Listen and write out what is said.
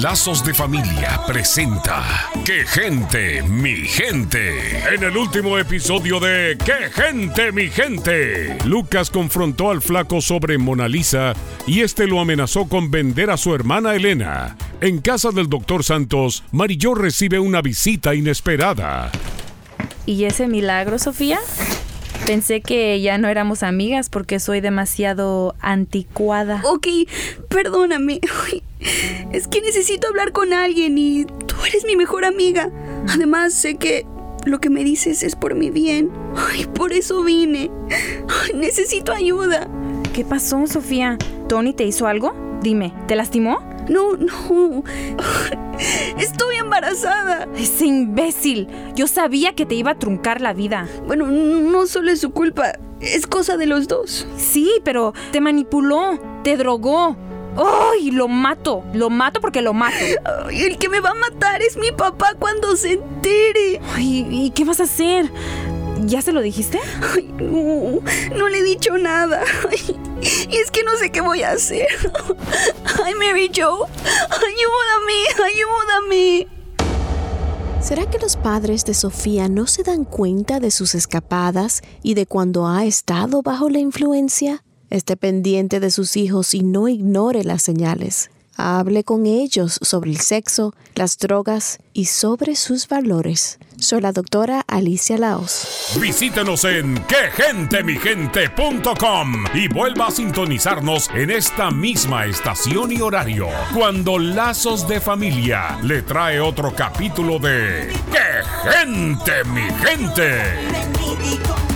Lazos de Familia presenta ¡Qué gente, mi gente! En el último episodio de ¡Qué gente, mi gente! Lucas confrontó al flaco sobre Mona Lisa y este lo amenazó con vender a su hermana Elena. En casa del doctor Santos, Marillo recibe una visita inesperada. ¿Y ese milagro, Sofía? Pensé que ya no éramos amigas porque soy demasiado anticuada. Ok, perdóname. Es que necesito hablar con alguien y tú eres mi mejor amiga. Además, sé que lo que me dices es por mi bien. Ay, por eso vine. necesito ayuda. ¿Qué pasó, Sofía? ¿Tony te hizo algo? Dime, ¿te lastimó? No, no. Estoy embarazada. Ese imbécil. Yo sabía que te iba a truncar la vida. Bueno, no solo es su culpa. Es cosa de los dos. Sí, pero te manipuló, te drogó. ¡Ay! lo mato. Lo mato porque lo mato. el que me va a matar es mi papá cuando se entere. Ay, ¿y qué vas a hacer? ¿Ya se lo dijiste? Ay, no, no le he dicho nada. y es que no sé qué voy a hacer. Ay, Mary Jo, ayúdame, ayúdame. ¿Será que los padres de Sofía no se dan cuenta de sus escapadas y de cuando ha estado bajo la influencia? Esté pendiente de sus hijos y no ignore las señales. Hable con ellos sobre el sexo, las drogas y sobre sus valores. Soy la doctora Alicia Laos. Visítenos en quegentemigente.com y vuelva a sintonizarnos en esta misma estación y horario cuando Lazos de Familia le trae otro capítulo de ¡Qué gente, mi gente!